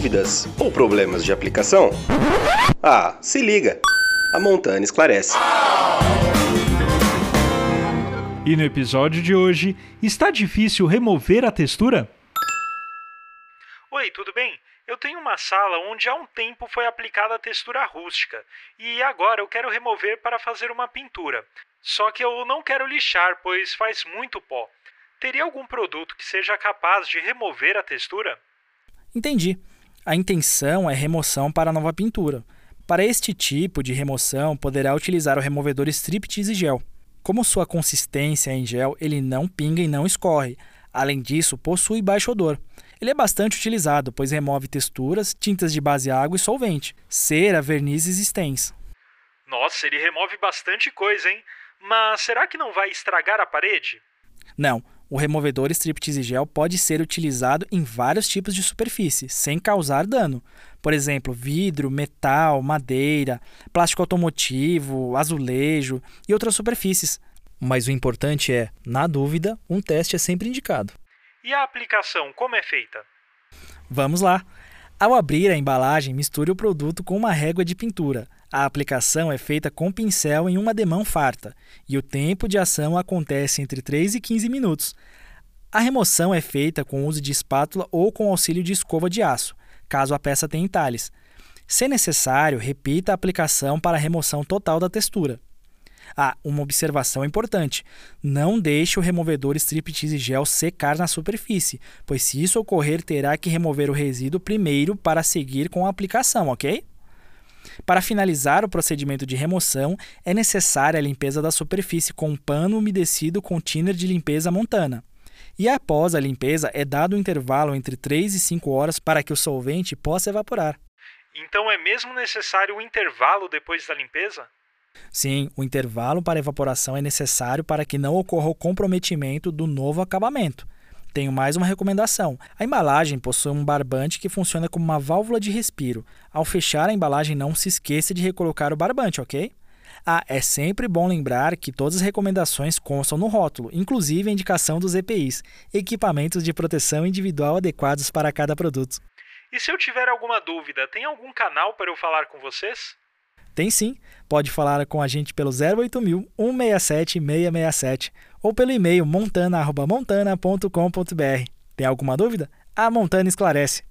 Dúvidas ou problemas de aplicação? Ah, se liga! A Montana esclarece. E no episódio de hoje, está difícil remover a textura? Oi, tudo bem? Eu tenho uma sala onde há um tempo foi aplicada a textura rústica e agora eu quero remover para fazer uma pintura. Só que eu não quero lixar, pois faz muito pó. Teria algum produto que seja capaz de remover a textura? Entendi. A intenção é remoção para nova pintura. Para este tipo de remoção, poderá utilizar o removedor Striptease Gel. Como sua consistência é em gel, ele não pinga e não escorre. Além disso, possui baixo odor. Ele é bastante utilizado, pois remove texturas, tintas de base água e solvente, cera, vernizes e stens. Nossa, ele remove bastante coisa, hein? Mas será que não vai estragar a parede? Não, o removedor Striptease Gel pode ser utilizado em vários tipos de superfície, sem causar dano. Por exemplo, vidro, metal, madeira, plástico automotivo, azulejo e outras superfícies. Mas o importante é, na dúvida, um teste é sempre indicado. E a aplicação, como é feita? Vamos lá! Ao abrir a embalagem, misture o produto com uma régua de pintura. A aplicação é feita com pincel em uma demão farta e o tempo de ação acontece entre 3 e 15 minutos. A remoção é feita com uso de espátula ou com auxílio de escova de aço, caso a peça tenha entalhes. Se necessário, repita a aplicação para a remoção total da textura. Ah, uma observação importante: não deixe o removedor Striptease Gel secar na superfície, pois se isso ocorrer, terá que remover o resíduo primeiro para seguir com a aplicação, ok? Para finalizar o procedimento de remoção, é necessária a limpeza da superfície com um pano umedecido com thinner de limpeza montana. E após a limpeza, é dado um intervalo entre 3 e 5 horas para que o solvente possa evaporar. Então é mesmo necessário um intervalo depois da limpeza? Sim, o intervalo para evaporação é necessário para que não ocorra o comprometimento do novo acabamento. Tenho mais uma recomendação. A embalagem possui um barbante que funciona como uma válvula de respiro. Ao fechar a embalagem, não se esqueça de recolocar o barbante, ok? Ah, é sempre bom lembrar que todas as recomendações constam no rótulo, inclusive a indicação dos EPIs, equipamentos de proteção individual adequados para cada produto. E se eu tiver alguma dúvida, tem algum canal para eu falar com vocês? Tem sim. Pode falar com a gente pelo 08000 167 667 ou pelo e-mail montana.montana.com.br. Tem alguma dúvida? A Montana esclarece.